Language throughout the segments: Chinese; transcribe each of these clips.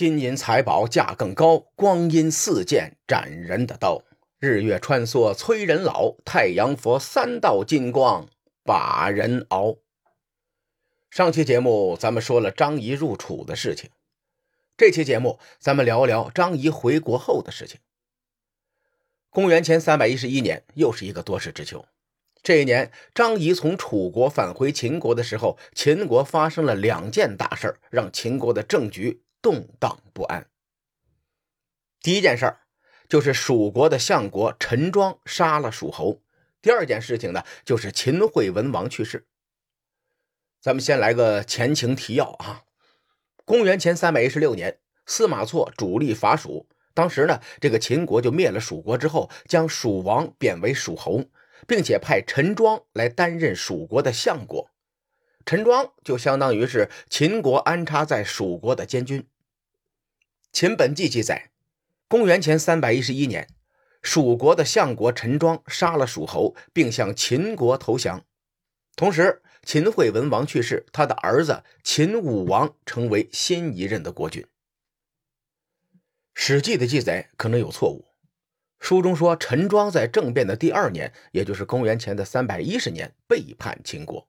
金银财宝价更高，光阴似箭斩人的刀。日月穿梭催人老，太阳佛三道金光把人熬。上期节目咱们说了张仪入楚的事情，这期节目咱们聊聊张仪回国后的事情。公元前三百一十一年，又是一个多事之秋。这一年，张仪从楚国返回秦国的时候，秦国发生了两件大事让秦国的政局动荡不安。第一件事儿。就是蜀国的相国陈庄杀了蜀侯。第二件事情呢，就是秦惠文王去世。咱们先来个前情提要啊。公元前三百一十六年，司马错主力伐蜀，当时呢，这个秦国就灭了蜀国之后，将蜀王贬为蜀侯，并且派陈庄来担任蜀国的相国。陈庄就相当于是秦国安插在蜀国的监军。《秦本纪》记载。公元前三百一十一年，蜀国的相国陈庄杀了蜀侯，并向秦国投降。同时，秦惠文王去世，他的儿子秦武王成为新一任的国君。《史记》的记载可能有错误，书中说陈庄在政变的第二年，也就是公元前的三百一十年背叛秦国。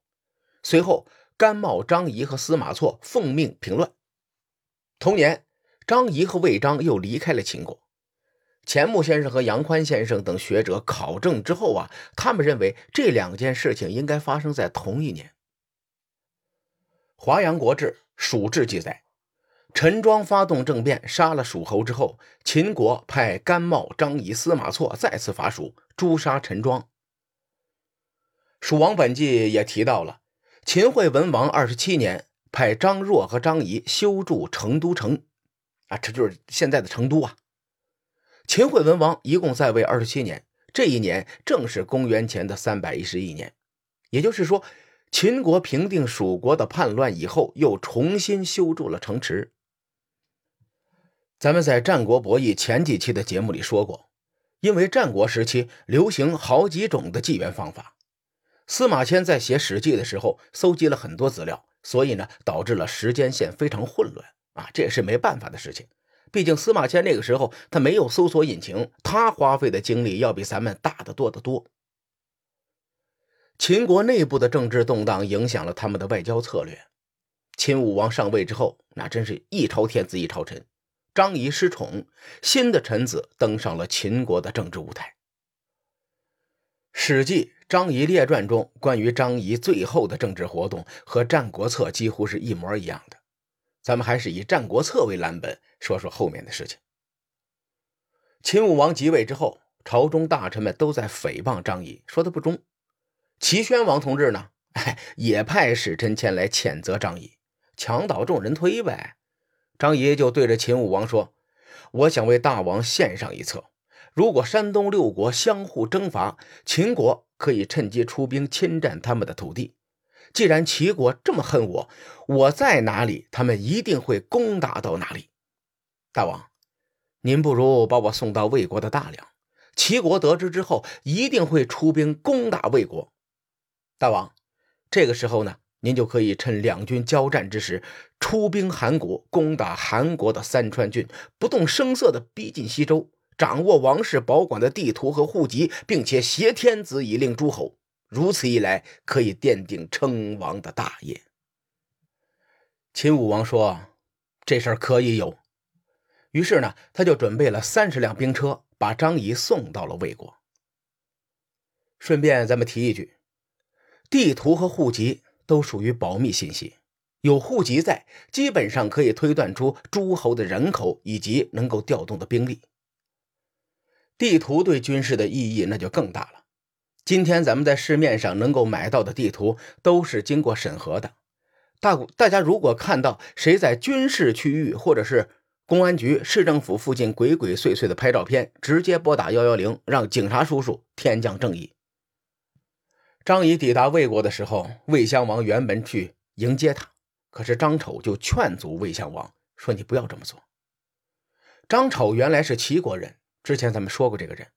随后，甘茂、张仪和司马错奉命平乱。同年。张仪和魏章又离开了秦国。钱穆先生和杨宽先生等学者考证之后啊，他们认为这两件事情应该发生在同一年。《华阳国志·蜀志》记载，陈庄发动政变，杀了蜀侯之后，秦国派甘茂、张仪、司马错再次伐蜀，诛杀陈庄。《蜀王本纪》也提到了，秦惠文王二十七年，派张若和张仪修筑成都城。啊，这就是现在的成都啊！秦惠文王一共在位二十七年，这一年正是公元前的三百一十一年，也就是说，秦国平定蜀国的叛乱以后，又重新修筑了城池。咱们在战国博弈前几期的节目里说过，因为战国时期流行好几种的纪元方法，司马迁在写《史记》的时候搜集了很多资料，所以呢，导致了时间线非常混乱。啊，这也是没办法的事情。毕竟司马迁那个时候他没有搜索引擎，他花费的精力要比咱们大得多得多。秦国内部的政治动荡影响了他们的外交策略。秦武王上位之后，那真是一朝天子一朝臣。张仪失宠，新的臣子登上了秦国的政治舞台。《史记·张仪列传》中关于张仪最后的政治活动和《战国策》几乎是一模一样的。咱们还是以《战国策》为蓝本，说说后面的事情。秦武王即位之后，朝中大臣们都在诽谤张仪，说他不忠。齐宣王同志呢，哎，也派使臣前来谴责张仪，墙倒众人推呗。张仪就对着秦武王说：“我想为大王献上一策，如果山东六国相互征伐，秦国可以趁机出兵侵占他们的土地。”既然齐国这么恨我，我在哪里，他们一定会攻打到哪里。大王，您不如把我送到魏国的大梁，齐国得知之后，一定会出兵攻打魏国。大王，这个时候呢，您就可以趁两军交战之时，出兵韩国，攻打韩国的三川郡，不动声色地逼近西周，掌握王室保管的地图和户籍，并且挟天子以令诸侯。如此一来，可以奠定称王的大业。秦武王说：“这事儿可以有。”于是呢，他就准备了三十辆兵车，把张仪送到了魏国。顺便，咱们提一句，地图和户籍都属于保密信息，有户籍在，基本上可以推断出诸侯的人口以及能够调动的兵力。地图对军事的意义那就更大了。今天咱们在市面上能够买到的地图都是经过审核的。大大家如果看到谁在军事区域或者是公安局、市政府附近鬼鬼祟祟的拍照片，直接拨打幺幺零，让警察叔叔天降正义。张仪抵达魏国的时候，魏襄王原本去迎接他，可是张丑就劝阻魏襄王说：“你不要这么做。”张丑原来是齐国人，之前咱们说过这个人。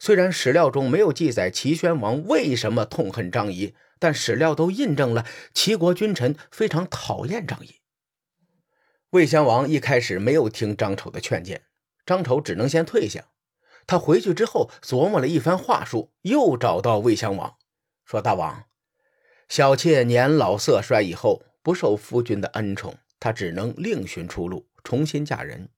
虽然史料中没有记载齐宣王为什么痛恨张仪，但史料都印证了齐国君臣非常讨厌张仪。魏襄王一开始没有听张丑的劝谏，张丑只能先退下。他回去之后琢磨了一番话术，又找到魏襄王，说：“大王，小妾年老色衰以后，不受夫君的恩宠，她只能另寻出路，重新嫁人。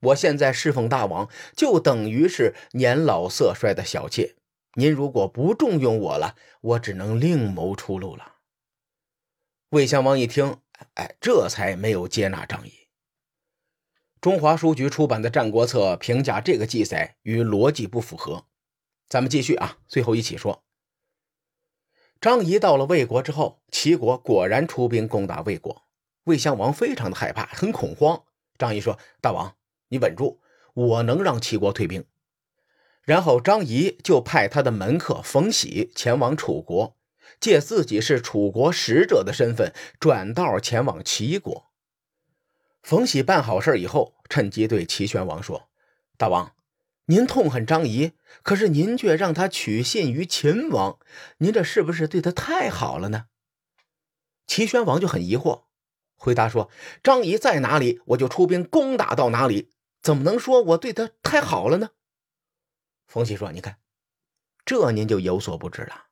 我现在侍奉大王，就等于是年老色衰的小妾。您如果不重用我了，我只能另谋出路了。”魏襄王一听，哎，这才没有接纳张仪。中华书局出版的《战国策》评价这个记载与逻辑不符合。咱们继续啊，最后一起说。张仪到了魏国之后，齐国果然出兵攻打魏国，魏襄王非常的害怕，很恐慌。张仪说：“大王，你稳住，我能让齐国退兵。”然后张仪就派他的门客冯喜前往楚国。借自己是楚国使者的身份，转道前往齐国。冯喜办好事以后，趁机对齐宣王说：“大王，您痛恨张仪，可是您却让他取信于秦王，您这是不是对他太好了呢？”齐宣王就很疑惑，回答说：“张仪在哪里，我就出兵攻打到哪里，怎么能说我对他太好了呢？”冯喜说：“你看，这您就有所不知了。”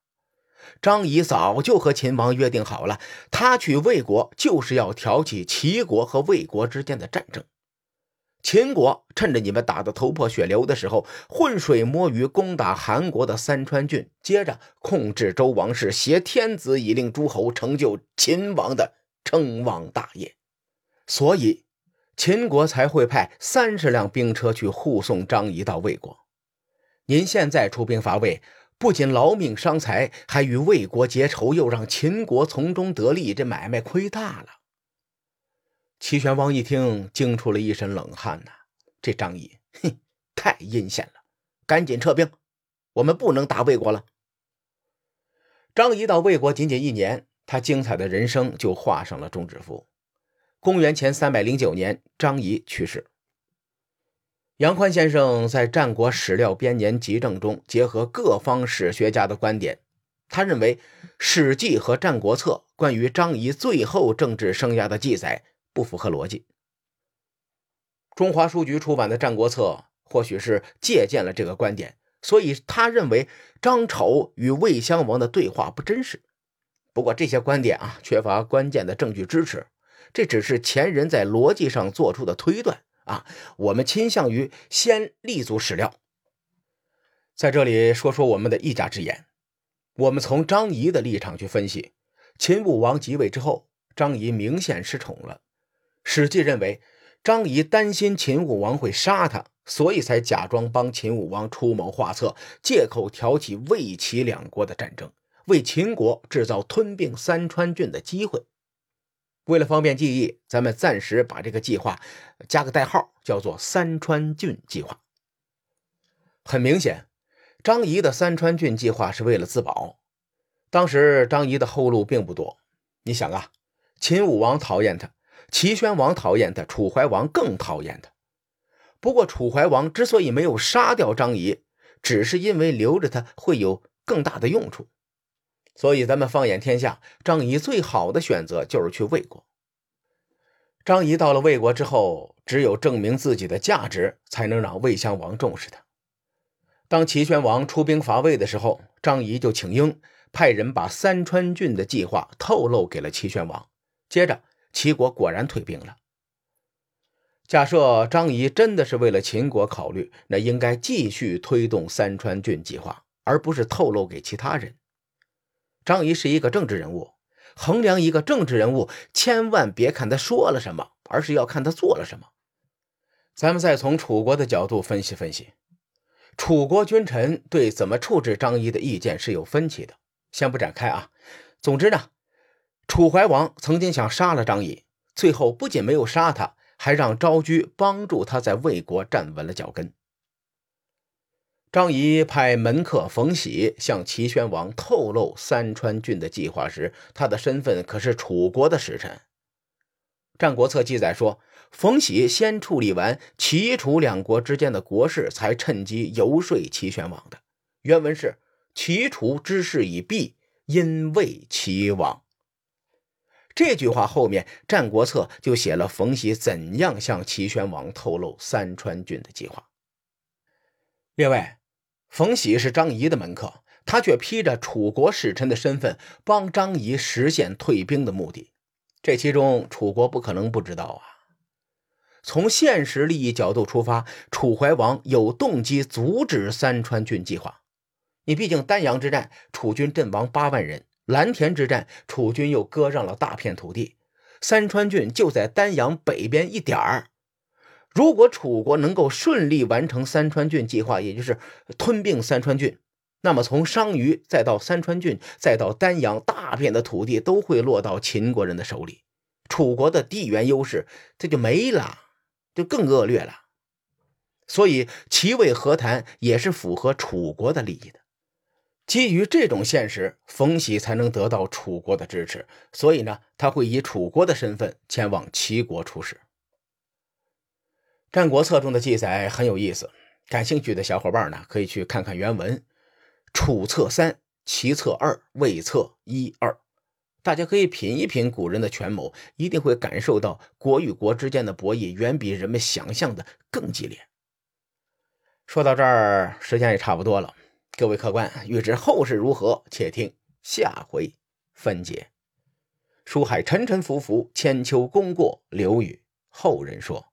张仪早就和秦王约定好了，他去魏国就是要挑起齐国和魏国之间的战争。秦国趁着你们打得头破血流的时候，浑水摸鱼攻打韩国的三川郡，接着控制周王室，挟天子以令诸侯，成就秦王的称王大业。所以，秦国才会派三十辆兵车去护送张仪到魏国。您现在出兵伐魏。不仅劳命伤财，还与魏国结仇，又让秦国从中得利，这买卖亏大了。齐宣王一听，惊出了一身冷汗呐！这张仪，哼，太阴险了！赶紧撤兵，我们不能打魏国了。张仪到魏国仅仅一年，他精彩的人生就画上了终止符。公元前三百零九年，张仪去世。杨宽先生在《战国史料编年集证》中结合各方史学家的观点，他认为《史记》和《战国策》关于张仪最后政治生涯的记载不符合逻辑。中华书局出版的《战国策》或许是借鉴了这个观点，所以他认为张丑与魏襄王的对话不真实。不过这些观点啊，缺乏关键的证据支持，这只是前人在逻辑上做出的推断。啊，我们倾向于先立足史料。在这里说说我们的一家之言。我们从张仪的立场去分析，秦武王即位之后，张仪明显失宠了。史记认为，张仪担心秦武王会杀他，所以才假装帮秦武王出谋划策，借口挑起魏齐两国的战争，为秦国制造吞并三川郡的机会。为了方便记忆，咱们暂时把这个计划加个代号，叫做“三川郡计划”。很明显，张仪的三川郡计划是为了自保。当时张仪的后路并不多。你想啊，秦武王讨厌他，齐宣王讨厌他，楚怀王更讨厌他。不过，楚怀王之所以没有杀掉张仪，只是因为留着他会有更大的用处。所以，咱们放眼天下，张仪最好的选择就是去魏国。张仪到了魏国之后，只有证明自己的价值，才能让魏襄王重视他。当齐宣王出兵伐魏的时候，张仪就请缨，派人把三川郡的计划透露给了齐宣王。接着，齐国果然退兵了。假设张仪真的是为了秦国考虑，那应该继续推动三川郡计划，而不是透露给其他人。张仪是一个政治人物，衡量一个政治人物，千万别看他说了什么，而是要看他做了什么。咱们再从楚国的角度分析分析，楚国君臣对怎么处置张仪的意见是有分歧的，先不展开啊。总之呢，楚怀王曾经想杀了张仪，最后不仅没有杀他，还让昭居帮助他在魏国站稳了脚跟。张仪派门客冯喜向齐宣王透露三川郡的计划时，他的身份可是楚国的使臣。《战国策》记载说，冯喜先处理完齐楚两国之间的国事，才趁机游说齐宣王的。原文是：“齐楚之事已毕，因为齐王。”这句话后面，《战国策》就写了冯喜怎样向齐宣王透露三川郡的计划。列位，冯喜是张仪的门客，他却披着楚国使臣的身份，帮张仪实现退兵的目的。这其中，楚国不可能不知道啊。从现实利益角度出发，楚怀王有动机阻止三川郡计划。你毕竟丹阳之战，楚军阵亡八万人；蓝田之战，楚军又割让了大片土地。三川郡就在丹阳北边一点儿。如果楚国能够顺利完成三川郡计划，也就是吞并三川郡，那么从商於再到三川郡，再到丹阳，大片的土地都会落到秦国人的手里，楚国的地缘优势这就没了，就更恶劣了。所以齐魏和谈也是符合楚国的利益的。基于这种现实，冯喜才能得到楚国的支持，所以呢，他会以楚国的身份前往齐国出使。《战国策》中的记载很有意思，感兴趣的小伙伴呢可以去看看原文。楚策三，齐策二，魏策一二，大家可以品一品古人的权谋，一定会感受到国与国之间的博弈远比人们想象的更激烈。说到这儿，时间也差不多了，各位客官，欲知后事如何，且听下回分解。书海沉沉浮浮，千秋功过留与后人说。